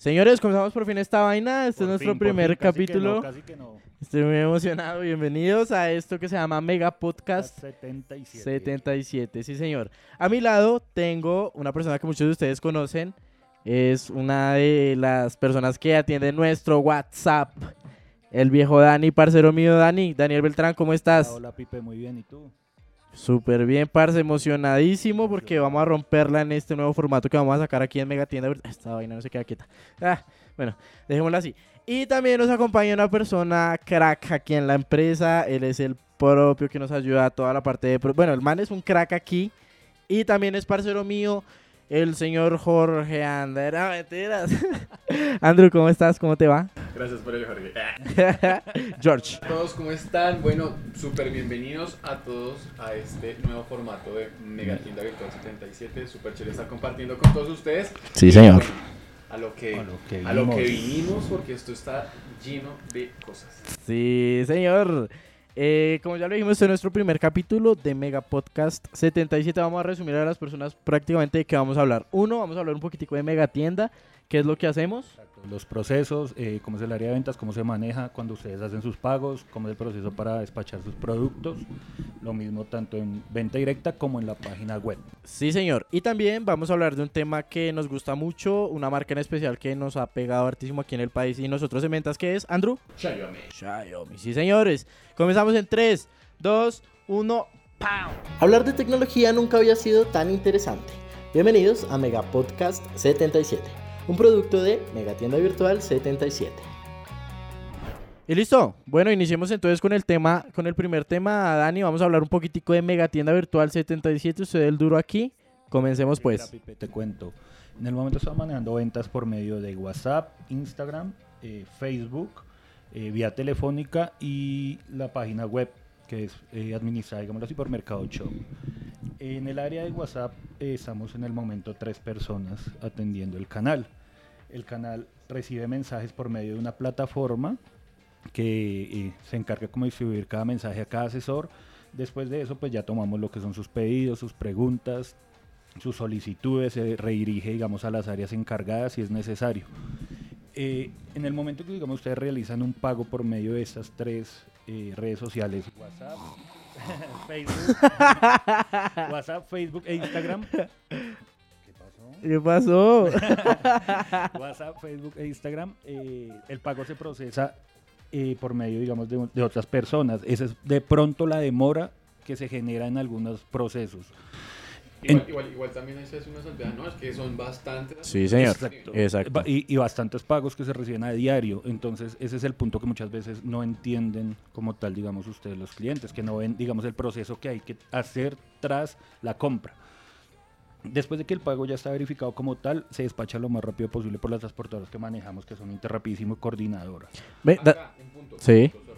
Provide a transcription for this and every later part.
Señores, comenzamos por fin esta vaina. Este Por es nuestro fin, primer fin, casi que capítulo. no, casi que no. Estoy muy emocionado. Bienvenidos a esto que se llama Mega Podcast 77. 77. Sí, señor. A mi lado tengo una persona que muchos de ustedes conocen. Es una de las personas que atiende nuestro WhatsApp. El viejo Dani, parcero mío Dani. Daniel Beltrán, ¿cómo estás? Hola, Pipe, muy bien. ¿Y tú? Súper bien, parce, emocionadísimo porque vamos a romperla en este nuevo formato que vamos a sacar aquí en Mega Tienda. Esta vaina no se queda quieta. Ah, bueno, dejémosla así. Y también nos acompaña una persona crack aquí en la empresa. Él es el propio que nos ayuda a toda la parte de... Bueno, el man es un crack aquí. Y también es parcero mío, el señor Jorge Ander. Ah, mentiras. Andrew, ¿cómo estás? ¿Cómo te va? Gracias por el Jorge. George. Todos, ¿cómo están? Bueno, súper bienvenidos a todos a este nuevo formato de Mega Tienda Virtual 77. Súper chévere estar compartiendo con todos ustedes. Sí, señor. a lo que, A lo que a lo que vinimos. vinimos, porque esto está lleno de cosas. Sí, señor. Eh, como ya lo dijimos, es nuestro primer capítulo de Mega Podcast 77. Vamos a resumir a las personas prácticamente de qué vamos a hablar. Uno, vamos a hablar un poquitico de Mega Tienda, qué es lo que hacemos. Exacto. Los procesos, eh, cómo es el área de ventas, cómo se maneja cuando ustedes hacen sus pagos, cómo es el proceso para despachar sus productos. Lo mismo tanto en venta directa como en la página web. Sí, señor. Y también vamos a hablar de un tema que nos gusta mucho, una marca en especial que nos ha pegado hartísimo aquí en el país y nosotros en ventas, que es Andrew. Xiaomi. Xiaomi. Sí, señores. Comenzamos en 3, 2, 1. ¡Pau! Hablar de tecnología nunca había sido tan interesante. Bienvenidos a Mega Podcast 77, un producto de Mega Tienda Virtual 77. Y listo. Bueno, iniciemos entonces con el tema, con el primer tema, Dani. Vamos a hablar un poquitico de Mega Tienda Virtual 77. Usted el duro aquí. Comencemos Mira, pues. Te cuento. En el momento estamos manejando ventas por medio de WhatsApp, Instagram, eh, Facebook, eh, vía telefónica y la página web que es eh, administrada, digámoslo así, por Mercado Shop. En el área de WhatsApp eh, estamos en el momento tres personas atendiendo el canal. El canal recibe mensajes por medio de una plataforma que eh, se encarga como de distribuir cada mensaje a cada asesor. Después de eso, pues ya tomamos lo que son sus pedidos, sus preguntas, sus solicitudes, se redirige, digamos, a las áreas encargadas si es necesario. Eh, en el momento que, digamos, ustedes realizan un pago por medio de estas tres eh, redes sociales, WhatsApp, Facebook, WhatsApp, Facebook e Instagram. ¿Qué pasó? WhatsApp, Facebook e Instagram, eh, el pago se procesa eh, por medio, digamos, de, de otras personas. Esa es de pronto la demora que se genera en algunos procesos. Igual, En- igual, igual también esa es una salvedad, ¿no? Es que son bastantes. Sí, señor. Exacto. Exacto. Y, y bastantes pagos que se reciben a diario. Entonces, ese es el punto que muchas veces no entienden como tal, digamos, ustedes los clientes, que no ven, digamos, el proceso que hay que hacer tras la compra. Después de que el pago ya está verificado como tal, se despacha lo más rápido posible por las transportadoras que manejamos, que son Interrapidísimo y Coordinadora. Acá, un punto, Sí. punto.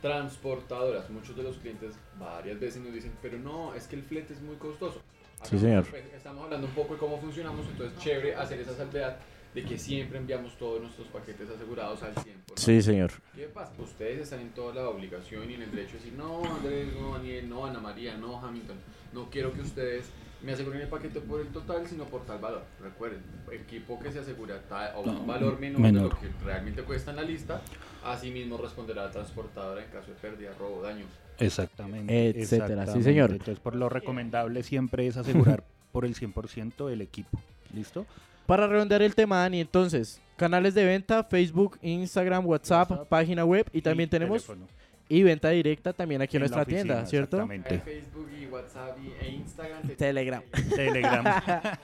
Transportadoras. Muchos de los clientes varias veces nos dicen, pero no, es que el flete es muy costoso. Acá, Sí, señor. pues, Estamos hablando un poco de cómo funcionamos, entonces chévere hacer esa salvedad de que siempre enviamos todos nuestros paquetes asegurados al tiempo. ¿no? Sí, señor. ¿Qué pasa? Ustedes están en toda la obligación y en el derecho de decir, no, Andrés, no, Daniel, no, Ana María, no, Hamilton, no quiero que ustedes me aseguren el paquete por el total, sino por tal valor. Recuerden, equipo que se asegura tal, o un No, valor menor, de lo que realmente cuesta en la lista, así mismo responderá la transportadora en caso de pérdida, robo, daño. Exactamente. Etcétera, sí, exactamente. señor. Entonces, por lo recomendable siempre es asegurar por el 100% del equipo. ¿Listo? Para redondear el tema, Dani, entonces, canales de venta, Facebook, Instagram, WhatsApp, WhatsApp página web y también Y tenemos teléfono. Y venta directa también aquí en, nuestra oficina, tienda, ¿cierto? exactamente. Facebook y WhatsApp y, e Instagram. te- Telegram. Telegram.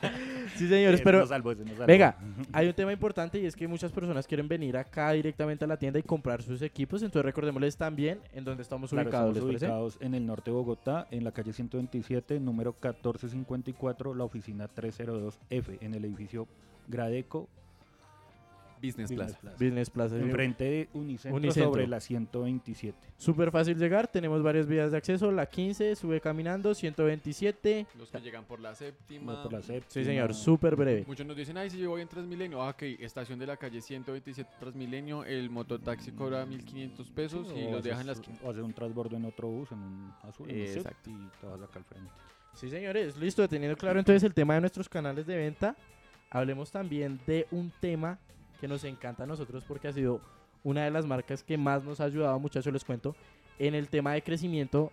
Sí, señores, Ese pero nos salvó, ese nos venga, hay un tema importante y es que muchas personas quieren venir acá directamente a la tienda y comprar sus equipos, entonces recordémosles también en dónde estamos Claro, ubicados, ¿les estamos ubicados en el norte de Bogotá, en la calle 127, número 1454, la oficina 302F, en el edificio Gradeco Business Business Plaza. Plaza. Business Plaza. Enfrente de Unicentro, Unicentro. sobre la 127. Súper fácil llegar, tenemos varias vías de acceso, la 15, sube caminando, 127. Los que llegan por la séptima. No por la séptima. Sí, señor, súper breve. Muchos nos dicen, ay, si yo voy en Transmilenio. Ah, ok, estación de la calle 127 Transmilenio, el mototaxi cobra 1500 pesos y los dejan en la esquina. O hacer un transbordo en otro bus, en un azul, en un Exacto. y te vas acá al frente. Sí, señores, listo, teniendo claro entonces el tema de nuestros canales de venta, hablemos también de un tema que nos encanta a nosotros porque ha sido una de las marcas que más nos ha ayudado, muchachos, les cuento, en el tema de crecimiento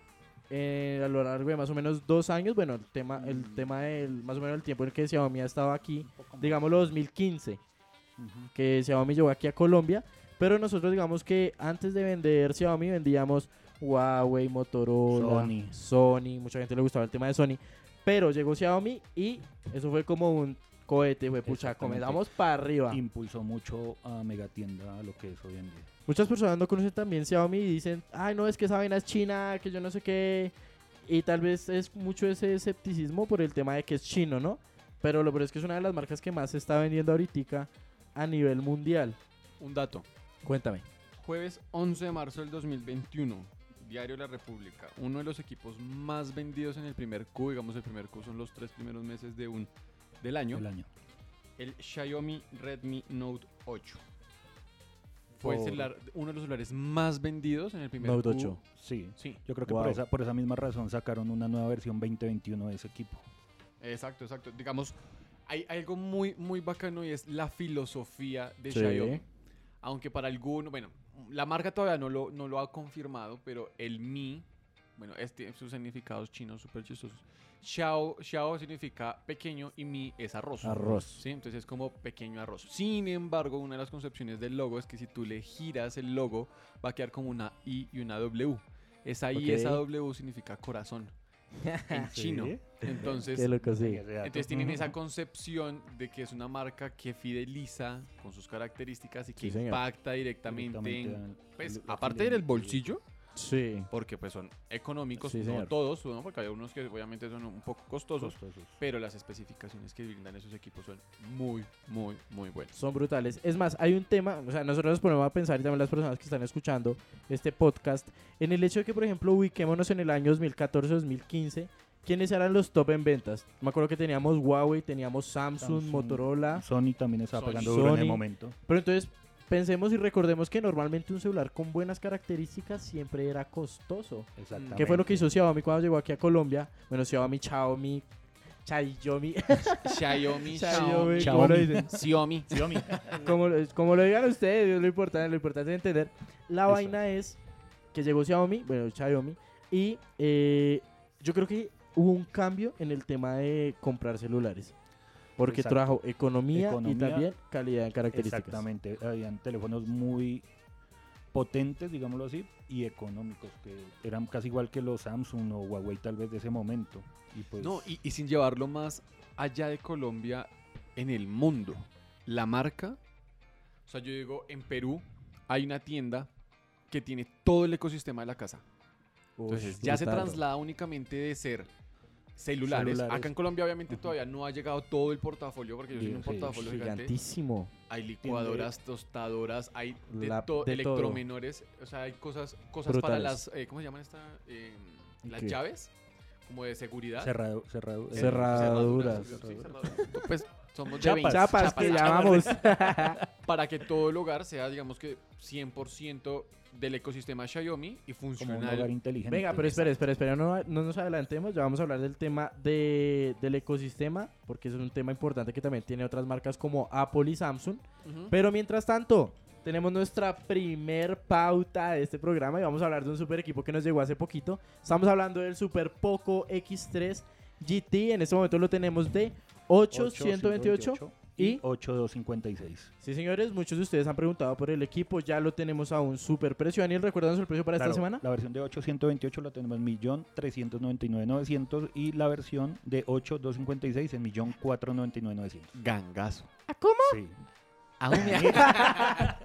eh, a lo largo de más o menos dos años. Bueno, el tema, el Mm. tema del más o menos el tiempo en el que Xiaomi ha estado aquí, digámoslo 2015, Ujú. que Xiaomi llegó aquí a Colombia. Pero nosotros digamos que antes de vender Xiaomi vendíamos Huawei, Motorola, Sony. Sony, mucha gente le gustaba el tema de Sony. Pero llegó Xiaomi y eso fue como un cohete, fue pucha, comenzamos para arriba. Impulsó mucho a Megatienda a lo que es hoy en día. Muchas personas no conocen también Xiaomi y dicen, ay no, es que esa vaina es china, que yo no sé qué. Y tal vez es mucho ese escepticismo por el tema de que es chino, ¿no? Pero lo peor es que es una de las marcas que más se está vendiendo ahorita a nivel mundial. Un dato. Cuéntame. Jueves 11 de marzo del 2021, Diario La República. Uno de los equipos más vendidos en el primer Q, digamos el primer Q son los tres primeros meses de un, del año, El año. el Xiaomi Redmi Note 8. Fue el Por- celular- uno de los celulares más vendidos en el primer Note Q. 8. Sí. Sí, Yo creo que Wow. por, esa, por esa misma razón sacaron una nueva versión 2021 de ese equipo. exacto, exacto. Digamos, hay algo muy, muy bacano y es la filosofía de Sí. Xiaomi. Aunque para algunos, bueno, la marca todavía no lo, no lo ha confirmado, pero el Mi, bueno, este sus significados chinos súper chistosos. Xiao, Xiao significa pequeño y Mi es arroz. Arroz. Sí, entonces es como pequeño arroz. Sin embargo, una de las concepciones del logo es que si tú le giras el logo, va a quedar como una I y una W. Esa I y esa W significa corazón en Sí. chino. Entonces, Qué loco, sí. Dato. entonces tienen esa concepción de que es una marca que fideliza con sus características y que Sí, impacta directamente, Directamente en, pues, aparte al- del bolsillo, Sí. porque pues son económicos, Sí, no señor. todos, ¿no? porque hay unos que obviamente son un poco costosos, costosos. pero las especificaciones que brindan esos equipos son muy, muy, muy buenas. Son brutales. Es más, hay un tema, o sea, nosotros nos ponemos a pensar y también las personas que están escuchando este podcast, en el hecho de que, por ejemplo, ubiquémonos en el año 2014-2015, ¿quiénes eran los top en ventas? Me acuerdo que teníamos Huawei, teníamos Samsung, Samsung. Motorola, Sony también estaba Sony. pegando duro en el momento. pero entonces pensemos y recordemos que normalmente un celular con buenas características siempre era costoso. Exactamente. ¿Qué fue lo que hizo Xiaomi cuando llegó aquí a Colombia? Bueno, Xiaomi, Xiaomi, Xiaomi, Xiaomi, Xiaomi, Xiaomi, ¿cómo lo dicen? Xiaomi. Xiaomi. como, lo- como lo digan ustedes, lo importante, lo importante es entender. La vaina es que llegó Xiaomi, bueno, Xiaomi, y eh, yo creo que hubo un cambio en el tema de comprar celulares. Porque Exacto. trajo economía, y también calidad en características. Exactamente. Habían teléfonos muy potentes, digámoslo así, y económicos, que eran casi igual que los Samsung o Huawei tal vez de ese momento. Y pues, No, y, y sin llevarlo más allá de Colombia, en el mundo, la marca, o sea, yo digo, en Perú hay una tienda que tiene todo el ecosistema de la casa. Entonces, ya se traslada únicamente de ser celulares. Celulares. Acá en Colombia, obviamente, Ajá. todavía no ha llegado todo el portafolio, porque yo soy un portafolio gigante. Gigantísimo. Hay licuadoras, tostadoras, hay de, La- de todo. electromenores, o sea, hay cosas, cosas para las, eh, ¿cómo se llaman esta? Eh, las ¿Qué? llaves, como de seguridad. cerrado, cerrado, Eh, Cerraduras. Sí, cerraduras. Pues somos de Chapas. 20. Chapas que Chapas. llamamos. Para que todo el hogar sea, digamos que 100% del ecosistema Xiaomi y como un funcional. hogar inteligente. Venga, pero espere, espere, espere, no, no nos adelantemos, ya vamos a hablar del tema de, del ecosistema, porque es un tema importante que también tiene otras marcas como Apple y Samsung. Ujú. Pero mientras tanto, tenemos nuestra primer pauta de este programa y vamos a hablar de un super equipo que nos llegó hace poquito. Estamos hablando del Super Poco X3 GT, en este momento lo tenemos de 8, 128 y y 8256. Sí, señores, muchos de ustedes han preguntado por el equipo, ya lo tenemos a un super precio. Daniel, ¿recuerdan el precio para Claro, esta semana? La versión de 828 la tenemos en 1.399.900 y la versión de 8256 en 1.499.900. Gangazo. Sí. A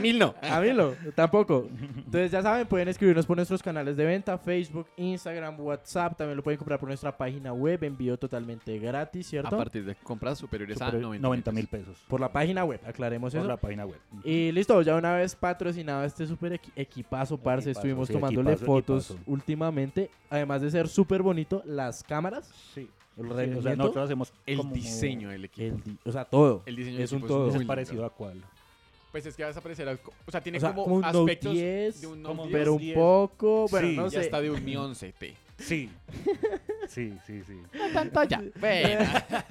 mil no. A mí no, tampoco. Entonces ya saben, pueden escribirnos por nuestros canales de venta, Facebook, Instagram, WhatsApp. También lo pueden comprar por nuestra página web, envío totalmente gratis, A ¿cierto? partir de compras superiores a Super- 90 90 mil pesos. Por la página web, aclaremos Por eso. la página web. Y listo, ya una vez patrocinado este super equi- equipazo, parce, Equipazo, estuvimos sí, tomándole equipazo, fotos equipazo. últimamente. Además de ser súper bonito, las cámaras, Sí. el Sí, o rendimiento, sea, nosotros hacemos El como- diseño del equipo. el di- o sea, todo. El diseño del es un equipo todo. muy Es lindo. parecido a cuál. Pues es que va a desaparecer. O sea, tiene O sea, como, como un Note aspectos 10, de un como Note un 10. pero un 10. poco, bueno, Sí, no ya sé. está de un Mi 11T. Sí. Sí, sí, sí. tanto ya. Bueno.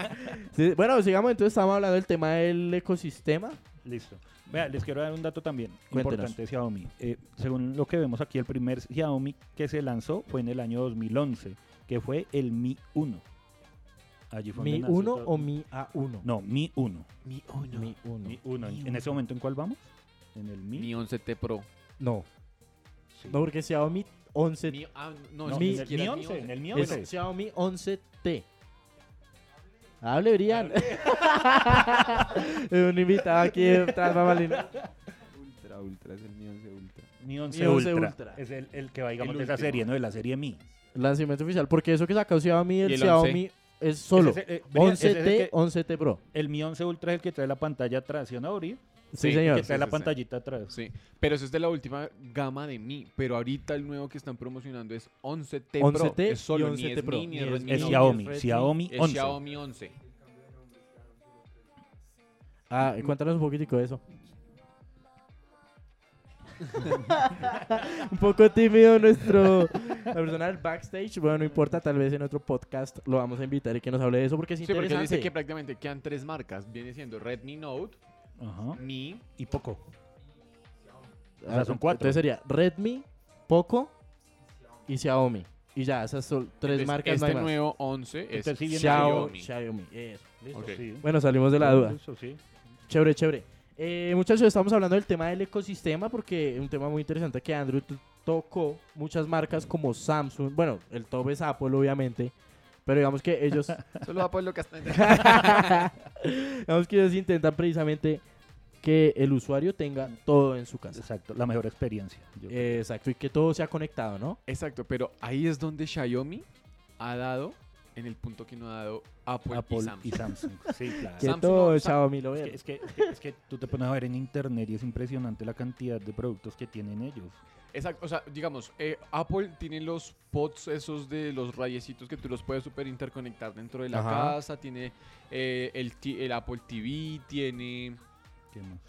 Sí, bueno, sigamos entonces, estamos hablando del tema del ecosistema. Listo. Vea, les quiero dar un dato también Cuéntenos. importante de Xiaomi. Eh, según lo que vemos aquí, el primer Xiaomi que se lanzó fue en el año 2011, que fue el Mi 1. Allí fue ¿Mi nació 1 todo- o Mi A1? No, Mi 1. Mi 1. Mi 1. Mi 1. ¿En ese momento en cuál vamos? En el Mi. Mi 11T Pro. No, Sí. no, porque Xiaomi 11 Mi, ah, no, No, es Mi- que en el Mi siquiera 11. En el Mi es 11. Xiaomi 11T. Hable, Brian. Es un invitado aquí tras bambalinas. Ultra, ultra, es el Mi 11 Ultra. Mi 11, Mi 11 Ultra. Ultra. Es el, el que va, digamos, El de esa serie, ¿no? De la serie Mi. Lanzamiento oficial, porque eso que sacó Xiaomi, el, el Xiaomi es solo Ese es el- eh, Brian, ese es el 11T, que- 11T Pro. El Mi 11 Ultra es el que trae la pantalla atrás, ¿sí o no, Uri? Sí, Sí, señor. Que trae la sí, sí. pantallita atrás. Sí, pero eso es de la última gama de Mi. Pero ahorita el nuevo que están promocionando es 11T, 11T Pro. Es solo, y ni 11T es Pro. Mi, ni Ni es es- Redmi Es No, Note, Xiaomi, Xiaomi Es 11. Xiaomi 11. Ah, cuéntanos un poquitico de eso. un poco tímido nuestro la persona del backstage. Bueno, no importa, tal vez en otro podcast lo vamos a invitar y que nos hable de eso porque es Sí, porque interesante. dice que prácticamente quedan tres marcas. Viene siendo Redmi Note, Ajá. Mi Y poco. Ah, o sea, son cuatro. Entonces sería Redmi, Poco y Xiaomi. Y ya, esas son tres Entonces, marcas. no Este hay más. nuevo 11 es Entonces, sí viene Xiaomi. Xiaomi. Xiaomi, eso. Listo, Ok. sí. Bueno, salimos de la duda. Eso sí. Chévere, chévere. Eh, muchachos, estamos hablando del tema del ecosistema porque es un tema muy interesante que Andrew tocó. Muchas marcas como Samsung, bueno, el top es Apple obviamente, pero digamos que ellos, Solo por lo que está digamos que ellos intentan precisamente que el usuario tenga todo en su casa. Exacto, la mejor experiencia. Eh, exacto, y que todo sea conectado, ¿no? Exacto, pero ahí es donde Xiaomi ha dado en el punto que no ha dado Apple, Apple y Samsung. y Samsung. Sí, claro. Que Samsung todo no, Xiaomi lo Es que, es, que, es, que, es que tú te pones a ver en internet y es impresionante la cantidad de productos que tienen ellos. Exacto, o sea, digamos, eh, Apple tiene los pods esos de los rayecitos que tú los puedes super interconectar dentro de la Ajá. casa, tiene eh, el Apple TV, tiene... ¿Qué más?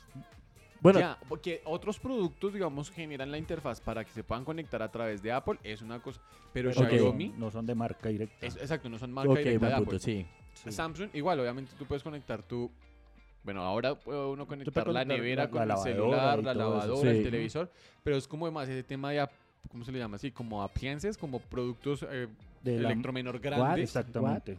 Bueno, Ya, porque otros productos, digamos, generan la interfaz para que se puedan conectar a través de Apple, es una cosa, pero. Xiaomi, No son de marca directa. es- exacto, no son marca directa de punto, Apple. sí. Sí. Samsung, igual, obviamente tú puedes conectar tu... Bueno, ahora puede uno conectar la conectar nevera la- con la el celular, la lavadora, Sí. el televisor, pero es como más ese tema de, ap- ¿cómo se le llama así? Como appliances, como productos eh, De electromenor What? grandes. Exactamente.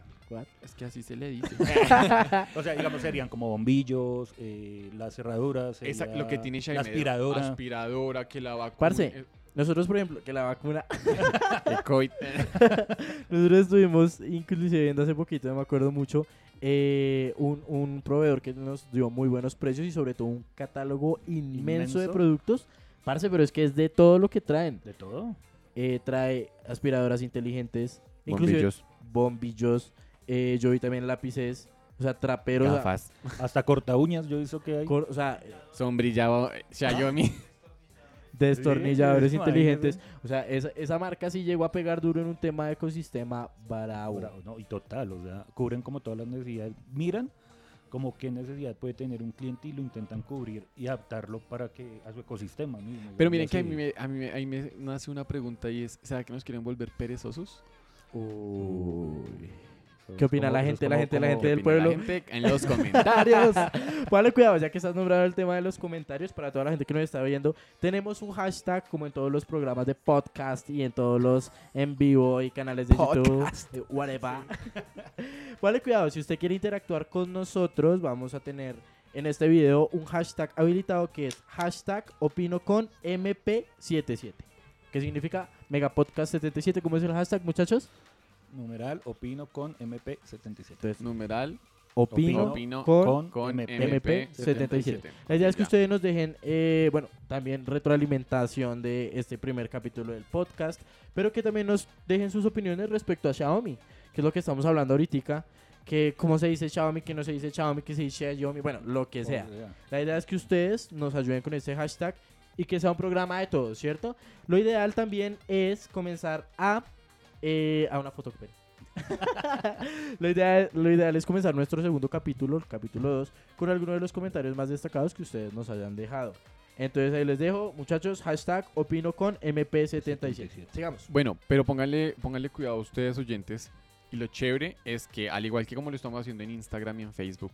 Es que así se le dice. O sea, digamos, serían como bombillos, eh, las cerraduras, Esa- lo que tiene Xiaomi. la aspiradora. Aspiradora, que la vacuna. Parce. eh, Nosotros, por ejemplo, que la vacuna, el COVID. nosotros estuvimos inclusive viendo hace poquito, no me acuerdo mucho, eh, un, un proveedor que nos dio muy buenos precios y sobre todo un catálogo inmenso, de productos. Parce, pero es que es de todo lo que traen. de todo. Eh, trae aspiradoras inteligentes, inclusive Bombillos. bombillos, eh, yo vi también lápices, o sea, traperos, a- Gafas. Hasta corta uñas, yo hizo que hay. cor- o sea, Sombrillado Xiaomi. destornilladores Sí, inteligentes. O sea, esa, esa marca sí llegó a pegar duro en un tema de ecosistema bravo. Bravo, ¿no? Y total, o sea, cubren como todas las necesidades. Miran como qué necesidad puede tener un cliente y lo intentan cubrir y adaptarlo para que a su ecosistema mismo. Pero miren que a mí, me, a mí me- ahí me nace una pregunta y es, ¿será que nos quieren volver perezosos? Uy. ¿Qué opina la gente, la gente, la gente ¿Qué del la pueblo? gente en los comentarios. Póngale cuidado, ya que estás nombrando el tema de los comentarios, para toda la gente que nos está viendo, tenemos un hashtag como en todos los programas de podcast y en todos los en vivo y canales de YouTube, eh, whatever. Póngale cuidado, si usted quiere interactuar con nosotros, vamos a tener en este video un hashtag habilitado que es hashtag opino con MP77. ¿Qué significa Megapodcast77? ¿Cómo es el hashtag, muchachos? Numeral opino con MP77. Entonces, Numeral opino, opino con, con MP77. MP77. La idea es que Ya. ustedes nos dejen, eh, bueno, también retroalimentación de este primer capítulo del podcast, pero que también nos dejen sus opiniones respecto a Xiaomi, que es lo que estamos hablando ahorita, que cómo se dice Xiaomi, que no se dice Xiaomi, que se dice Xiaomi, bueno, lo que sea. La idea es que ustedes nos ayuden con este hashtag y que sea un programa de todos, ¿cierto? Lo ideal también es comenzar a... eh, a una foto. espere. lo, ideal, lo ideal es comenzar nuestro segundo capítulo, el capítulo 2, con algunos de los comentarios más destacados que ustedes nos hayan dejado. Entonces ahí les dejo, muchachos, hashtag opino con MP77. 77. Sigamos. Bueno, pero pónganle, pónganle cuidado a ustedes oyentes. Y lo chévere es que, al igual que como lo estamos haciendo en Instagram y en Facebook,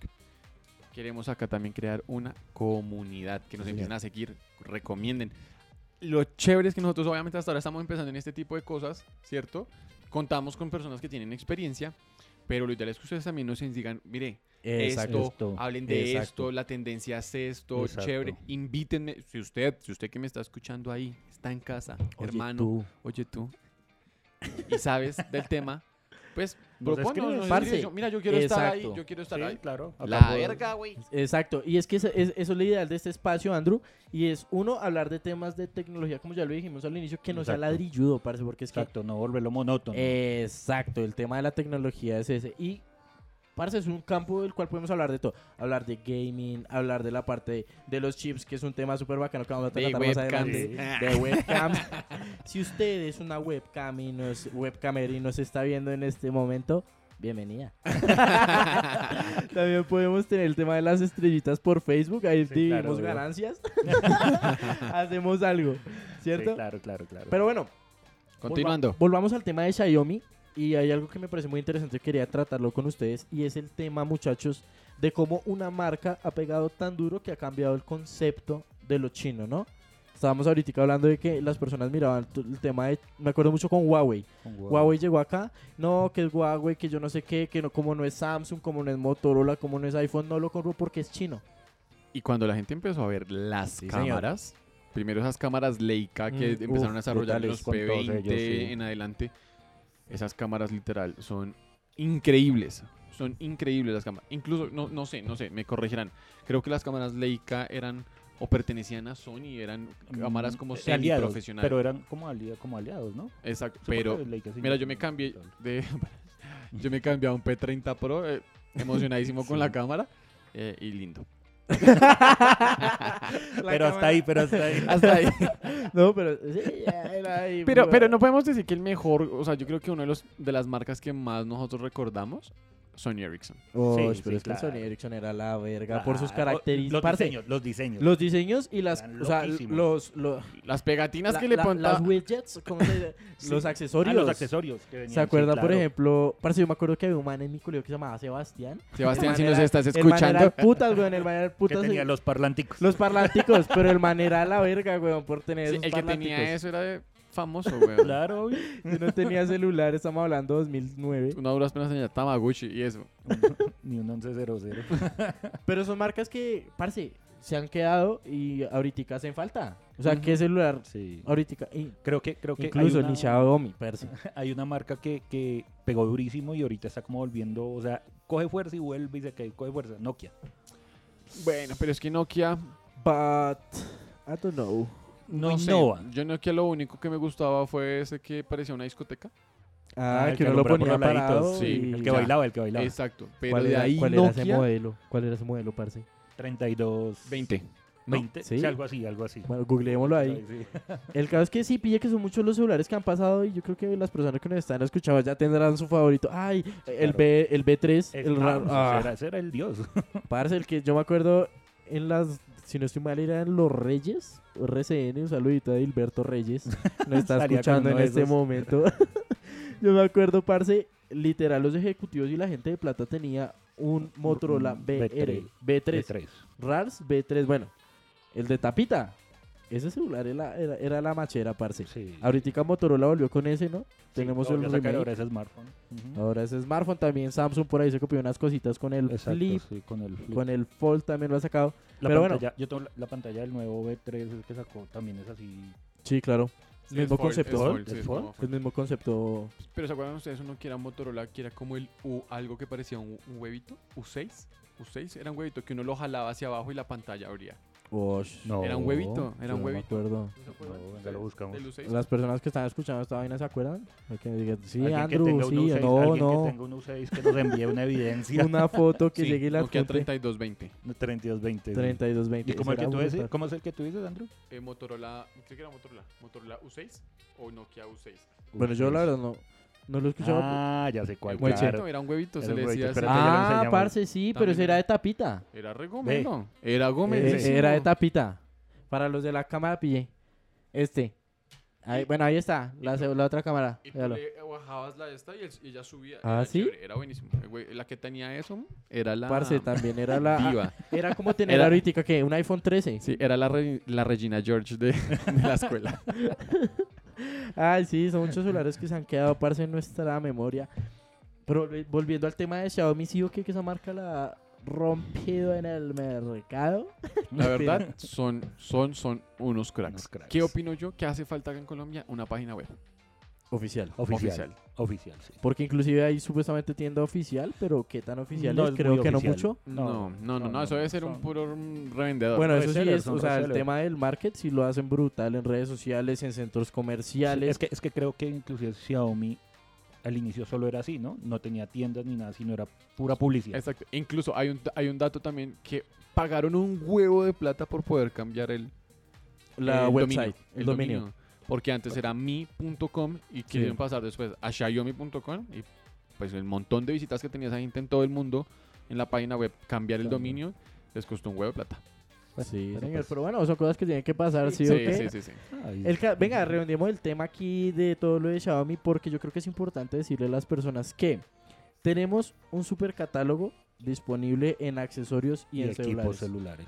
queremos acá también crear una comunidad que nos Sí, empiecen a seguir, recomienden. Lo chévere es que nosotros obviamente hasta ahora estamos empezando en este tipo de cosas, ¿cierto? Contamos con personas que tienen experiencia, pero lo ideal es que ustedes también nos digan, mire, Exacto. esto, hablen de Exacto. esto, la tendencia es esto, Exacto. chévere, invítenme, si usted, si usted que me está escuchando ahí, está en casa, Oye, hermano, tú. oye tú, y sabes del tema, pues Nos propónnos, escribes. nos Parce, yo- mira, yo quiero estar ahí, exacto. yo quiero estar Sí, ahí. claro. La puedo- verga, güey. Exacto, y es que eso es, eso es lo ideal de este espacio, Andrew, y es uno, hablar de temas de tecnología, como ya lo dijimos al inicio, que no sea Exacto. ladrilludo, parce, porque es que... Exacto, no volverlo monótono. Exacto, el tema de la tecnología es ese. Y, parce, es un campo del cual podemos hablar de todo. Hablar de gaming, hablar de la parte de, de los chips, que es un tema súper bacano que vamos a De tratar más adelante. De webcams. si usted es una webcam y nos, webcamer y nos está viendo en este momento, bienvenida. También podemos tener el tema de las estrellitas por Facebook, ahí Sí, dividimos claro, ganancias. Hacemos algo, ¿cierto? Sí, claro, claro, claro. Pero bueno, Continuando. Volva- volvamos al tema de Xiaomi. Y hay algo que me parece muy interesante, quería tratarlo con ustedes. Y es el tema, muchachos, de cómo una marca ha pegado tan duro que ha cambiado el concepto de lo chino, ¿no? Estábamos ahorita hablando de que las personas miraban el tema de. Me acuerdo mucho con Huawei. Con Huawei llegó acá. No, que es Huawei, que yo no sé qué, que no, como no es Samsung, como no es Motorola, como no es iPhone, no lo compro porque es chino. Y cuando la gente empezó a ver las Sí, señor. cámaras, primero esas cámaras Leica que Mm, empezaron uf, a desarrollar los con todos P20 ellos, sí. en adelante, esas cámaras literal son increíbles. Son increíbles las cámaras. Incluso, no, no sé, no sé, me corregirán. Creo que las cámaras Leica eran o pertenecían a Sony, eran cámaras como Mm, aliados, semi-profesionales. Pero eran como, alia- como aliados, ¿no? Exacto, pero mira, yo me cambié de yo me cambié a un P30 Pro, eh, emocionadísimo con Sí. la cámara eh, y lindo. Pero hasta ahí, pero hasta ahí. Hasta ahí. No, pero. sí, ya era ahí, Pero, pero no podemos decir que el mejor, o sea, yo creo que uno de los de las marcas que más nosotros recordamos, Sony Ericsson. Oh, Sí, pero sí, es que. Sony Ericsson era la verga por sus características. Los diseños, los diseños. los diseños y las. O sea, los. los Las pegatinas la- que le la- ponen Las widgets, ¿cómo se dice? Sí. Los Ah, accesorios. los accesorios. que venían, ¿Se sí, acuerda, por ejemplo? Parce, yo me acuerdo que había un man en mi colegio que se llamaba Sebastián. Sebastián, si nos estás El man era escuchando, el putas, weón. El man era el Que putas. tenía los parlanticos. Los parlanticos, pero el man era la verga, weón, por tener sí, esos el que tenía eso era de famoso, güey. Claro, obvio. Yo no tenía celular, estamos hablando 2009. Una duras penas tenía Tamagotchi y eso. Ni un 1100. Pero son marcas que, parce, se han quedado y ahorita hacen falta. O sea. ¿qué celular Sí. ahorita? y- Creo que, creo que incluso hay una, ni Xiaomi, parce. hay una marca que, que pegó durísimo y ahorita está como volviendo, o sea, coge fuerza y vuelve y se cae, coge fuerza. Nokia. Bueno, pero es que Nokia, But, I don't know. No sé, innova. Yo Nokia lo único que me gustaba fue ese que parecía una discoteca. Ah, el que uno lo ponía parado. sí, y El que ya. bailaba, el que bailaba. Exacto. Pero ¿Cuál de era, ahí cuál era ese modelo? ¿Cuál era ese modelo, parce? 32. 20. ¿no? 20. Sí. Sí, algo así, algo así. Bueno, googleémoslo ahí. Sí, sí. El caso es que sí, pille que son muchos los celulares que han pasado y yo creo que las personas que nos están escuchando ya tendrán su favorito. Ay, el, claro. B, el B3, Es- el ah, ah, el dios. parce, el que yo me acuerdo en las, si no estoy mal, eran los Reyes, RCN, un saludito a Hilberto Reyes, nos está escuchando en este momento. yo me acuerdo, parce, literal, los ejecutivos y la gente de plata tenía un Motorola Un BR, B3. B3, B3. RARS B3, bueno, el de tapita. Ese celular era, era, era la machera, parce. Sí. Ahorita Motorola volvió con ese, ¿no? Tenemos el remake. ahora ese smartphone. Ahora ese smartphone también, Samsung por ahí se copió unas cositas con el Exacto, Flip, sí, con el flip. con el Fold también lo ha sacado. la pero bueno. pantalla, yo tengo la, la pantalla del nuevo B3 el que sacó también es así. Sí, claro. Sí, mismo fold, concepto. es fold, El mismo concepto. Pero ¿se acuerdan ustedes uno que era Motorola, que era como el U, algo que parecía un, un huevito? ¿U6? ¿U6? Era un huevito que uno lo jalaba hacia abajo y la pantalla abría. No. Era un huevito, era yo un no me huevito. acuerdo. ¿No venga, lo buscamos. del U6? Las personas que están escuchando esta vaina se acuerdan. Hay que digan, sí, Alguien que Andrew, tenga un sí, U6, no, alguien que no. tenga un U6 que nos envíe una evidencia. Una foto que Sí, llegue y la Nokia adjunte. 3220. 3220. sí. 3220. ¿Y cómo, el que tú dices, cómo es el que tú dices, Andrew? Eh, Motorola, creo que era Motorola. Motorola U6 o Nokia U6. Bueno, yo la verdad no, no lo escuchaba. Ah, ya sé cuál. huevito, claro. era un huevito, Era se un le decía huevito, así. ah, enseñamos. parce, sí, pero ese era de tapita. Era re gomelo. Era Eh, gomelísimo. era de tapita. Para los de la cámara pillé. Este. Ahí- bueno, ahí está. La, se- la otra cámara. Y tú le bajabas la esta y, el- y ella subía. ¿Ah, era sí? chévere, Era buenísimo. La que tenía eso era la. Parce, también era la. Viva. Era como tener Era- ahorita que un iPhone 13. Sí, era la, Re- la Regina George de, de la escuela. Ay, sí, son muchos celulares que se han quedado, parce, en nuestra memoria. Pero volvi- volviendo al tema de Xiaomi, sí o qué que esa marca la ha rompido en el mercado. La verdad, son, son, son unos cracks. Unos cracks. ¿Qué opino yo? que hace falta acá en Colombia? Una página web. Oficial. Oficial. Oficial. Oficial, sí. Porque inclusive hay supuestamente tienda oficial, pero ¿qué tan oficial No es? Creo que no mucho. No, no, no, no, no, eso debe ser son- un puro revendedor. Bueno, eso sí es, o sea, el tema del market sí lo hacen brutal en redes sociales, en centros Sí, comerciales. es, que, es que creo que inclusive Xiaomi al inicio solo era así, ¿no? No tenía tiendas ni nada, sino era pura publicidad. Exacto. Incluso hay un, hay un dato también que pagaron un huevo de plata por poder cambiar el, la el website, dominio, el dominio. Porque antes era mi.com y quisieron pasar después a xiaomi.com y pues el montón de visitas que tenía esa gente en todo el mundo en la página web, cambiar el dominio les costó un huevo de plata. Sí, pero señor, pues- pero bueno, son cosas que tienen que pasar, ¿sí, sí, o qué? sí, sí, sí. Ay, El ca- venga, redondeemos el tema aquí de todo lo de Xiaomi porque yo creo que es importante decirle a las personas que tenemos un super catálogo disponible en accesorios y, y en equipos celulares.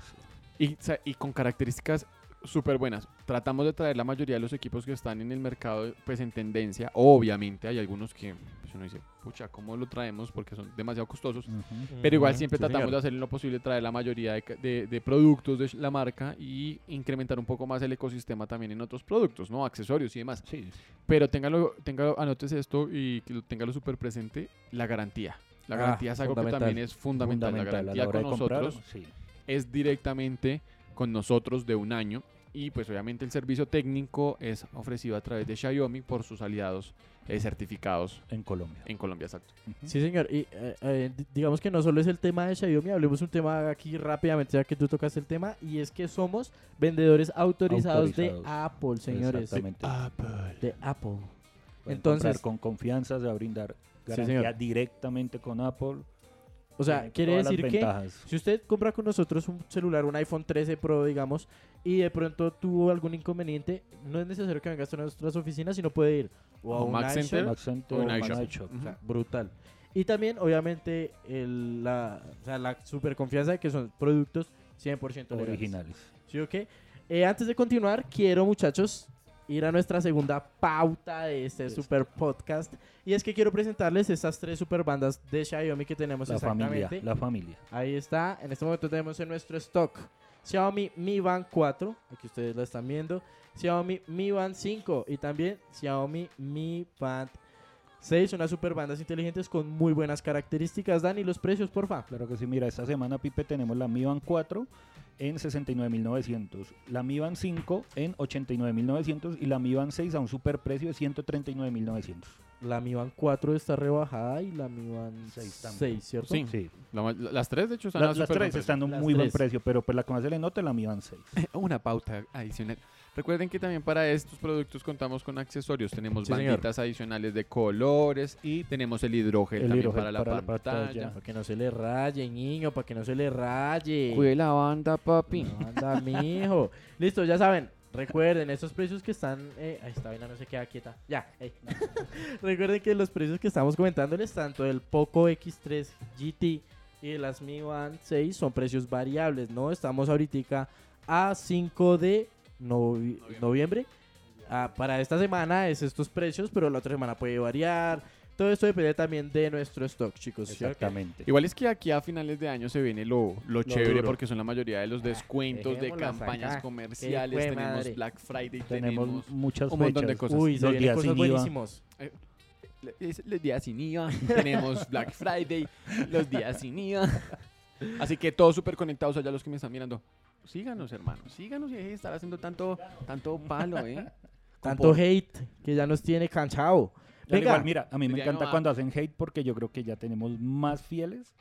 celulares. Y con características súper buenas. Tratamos de traer la mayoría de los equipos que están en el mercado pues en tendencia. Obviamente hay algunos que pues, uno dice, pucha, ¿cómo lo traemos? Porque son demasiado costosos. Pero igual siempre sí, tratamos señor. de hacer lo posible, traer la mayoría de, ca- de- de productos de la marca y incrementar un poco más el ecosistema también en otros productos, ¿no? Accesorios y demás. Sí, Pero téngalo, téngalo anótese esto y que lo téngalo súper presente, la garantía. La Ah, garantía es algo que fundamental. también es fundamental. La garantía la hora con comprar, nosotros sí. es directamente con nosotros de un año y pues obviamente el servicio técnico es ofrecido a través de Xiaomi por sus aliados eh, certificados en Colombia. en Colombia, exacto. Sí, señor. Y eh, eh, di- digamos que no solo es el tema de Xiaomi, hablemos un tema aquí rápidamente, ya que tú tocaste el tema, y es que somos vendedores autorizados, de. Apple, señores. Exactamente. De Apple. Pueden Entonces- comprar con confianza, se va a brindar garantía directamente con Apple. O sea, Tiene quiere decir que si usted compra con nosotros un celular, un iPhone 13 Pro, digamos, y de pronto tuvo algún inconveniente, no es necesario que venga hasta nuestras oficinas, sino puede ir o a O un Mac Center, Mac Center o iShop. sea, brutal. Y también, obviamente, el- la, o sea, la super confianza de que son productos 100% legales. originales. ¿Sí o qué? Eh, antes de continuar, quiero, muchachos, ir a nuestra segunda pauta de este super podcast. Y es que quiero presentarles estas tres super bandas de Xiaomi que tenemos La familia, exactamente. la familia. Ahí está. En este momento tenemos en nuestro stock Xiaomi Mi Band 4. Aquí ustedes la están viendo. Xiaomi Mi Band 5. Y también Xiaomi Mi Band 6. Unas super bandas inteligentes con muy buenas características. Dani, los precios, porfa. Claro que sí, mira, esta semana, Pipe, tenemos la Mi Band 4 en 69.900, la Mi Band 5 en 89.900 y la Mi Band 6 a un super precio de 139.900. La Mi Band 4 está rebajada y la Mi Band Seis 6, también. ¿cierto? Sí. Sí, La la- las tres, de hecho, están La- a las buen tres están a un muy buen tres. precio, pero pues la que más se le nota es la Mi Band 6. Una pauta adicional. Recuerden que también para estos productos contamos con accesorios. Tenemos Sí, señor. banditas adicionales de colores y tenemos el hidrógeno El también para la para la pantalla. Para que no se le raye, niño, para que no se le raye. Cuide la banda, papi. No, anda, mijo. Listo, ya saben. Recuerden, estos precios que están. Eh, ahí está, no se queda quieta. Ya. no. Recuerden que los precios que estamos comentándoles, tanto del Poco X3 GT y de las Mi Band 6, son precios variables, ¿no? Estamos ahorita a 5 de novi- noviembre. Ah, para esta semana es estos precios, pero la otra semana puede variar. Todo esto depende también de nuestro stock, chicos. Exactamente. Igual es que aquí a finales de año se viene lo, lo chévere duro. porque son la mayoría de los descuentos de campañas acá. comerciales. Tenemos madre. Black Friday, Tenemos tenemos muchas un montón de cosas. Uy, se Los días cosas sin IVA. buenísimos. Es- los días sin IVA, tenemos Black Friday, los días sin IVA. Así que todos súper conectados allá los que me están mirando. Síganos, hermanos, síganos y dejen de estar haciendo tanto, tanto palo, ¿eh? Tanto hate que ya nos tiene cansado. Al Venga, igual, mira, a mí me Diría, encanta no, cuando hacen hate porque yo creo que ya tenemos más fieles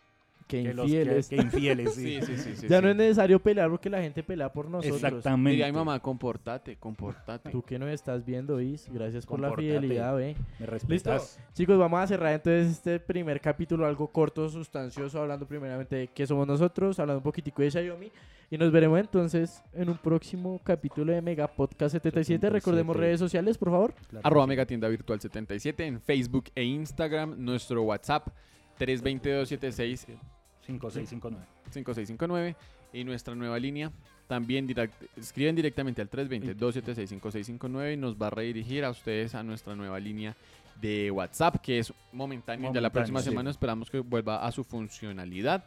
Que infieles. que, que infieles, sí. Sí, sí, sí. sí, ya sí. no es necesario pelear porque la gente pelea por nosotros. Exactamente. Diría mi mamá, comportate, comportate. Tú que nos estás viendo, Is, gracias por la fidelidad, ve. Me Listo. respetas. Chicos, vamos a cerrar entonces este primer capítulo, algo corto, sustancioso, hablando primeramente de qué somos nosotros, hablando un poquitico de Xiaomi. Y nos veremos entonces en un próximo capítulo de Mega Podcast 77. Recordemos 77. redes sociales, por favor. Claro Arroba que sí. Megatienda Virtual 77 en Facebook e Instagram. Nuestro WhatsApp 32276 5659. 5659 y nuestra nueva línea también direct- escriben directamente al 320-276-5659 y nos va a redirigir a ustedes a nuestra nueva línea de WhatsApp que es momentánea ya la próxima sí. semana esperamos que vuelva a su funcionalidad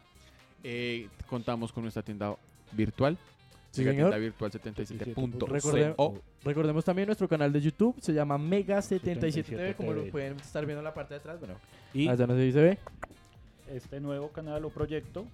Eh, contamos con nuestra tienda virtual Sí, Megatienda señor. virtual Recorde- 77.co Recordemos también nuestro canal de YouTube, se llama Mega 77 77 como lo pueden estar viendo en la parte de atrás. Bueno, Y allá no sé si se ve. este nuevo canal o proyecto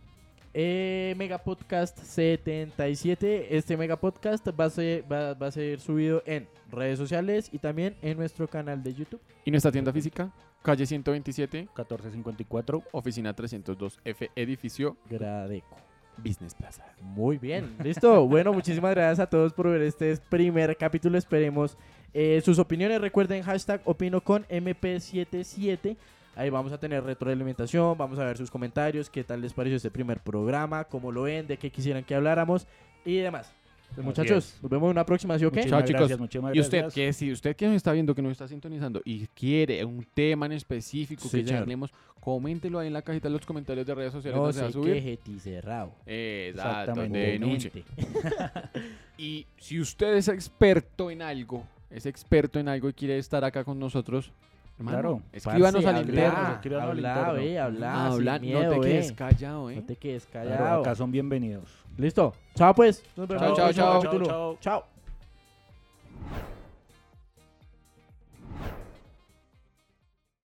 Eh, Mega Podcast 77. Este Mega Podcast va a, ser, va, va a ser subido en redes sociales y también en nuestro canal de YouTube. y nuestra tienda física calle 127 1454. oficina 302 F edificio Gradeco. Business Plaza Muy bien, listo. Bueno, muchísimas gracias a todos por ver este primer capítulo. Esperemos eh, sus opiniones. Recuerden hashtag opino con MP77. Ahí vamos a tener retroalimentación, vamos a ver sus comentarios, qué tal les pareció este primer programa, cómo lo ven, de qué quisieran que habláramos y demás. Pues, muchachos, nos vemos en una próxima, ¿sí o qué? Muchísimas Chao, chicos. gracias, muchísimas Y usted, que si usted que nos está viendo, que nos está sintonizando y quiere un tema en específico Sí, que señor. charlemos, coméntelo ahí en la cajita de los comentarios de redes sociales No donde se va a subir. queje, cerrado. Exacto, Exactamente. denuncie. Y si usted es experto en algo, es experto en algo y quiere estar acá con nosotros, Hermano, claro. Escríbanos parce, al interno. Habla, miedo, no te ve. Ah, quedes callado. No te quedes callado. Eh. Claro, acá son bienvenidos. Listo. Chao, pues. Nos Chao. chao. chao. chao.